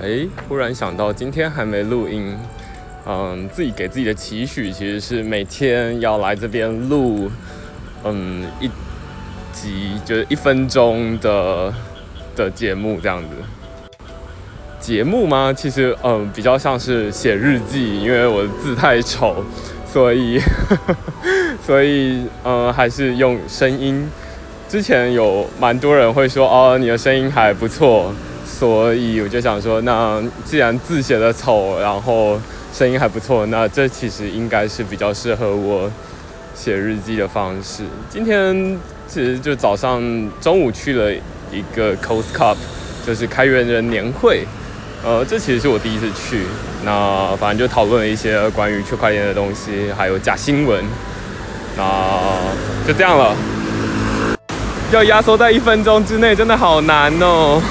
哎，忽然想到今天还没录音，嗯，自己给自己的期许其实是每天要来这边录，嗯，一集就是一分钟的的节目这样子。节目吗？其实嗯，比较像是写日记，因为我的字太丑，所以 所以嗯，还是用声音。之前有蛮多人会说哦，你的声音还不错。所以我就想说，那既然字写的丑，然后声音还不错，那这其实应该是比较适合我写日记的方式。今天其实就早上中午去了一个 Coast Cup，就是开源人年会。呃，这其实是我第一次去。那反正就讨论了一些关于区块链的东西，还有假新闻。那就这样了。要压缩在一分钟之内，真的好难哦。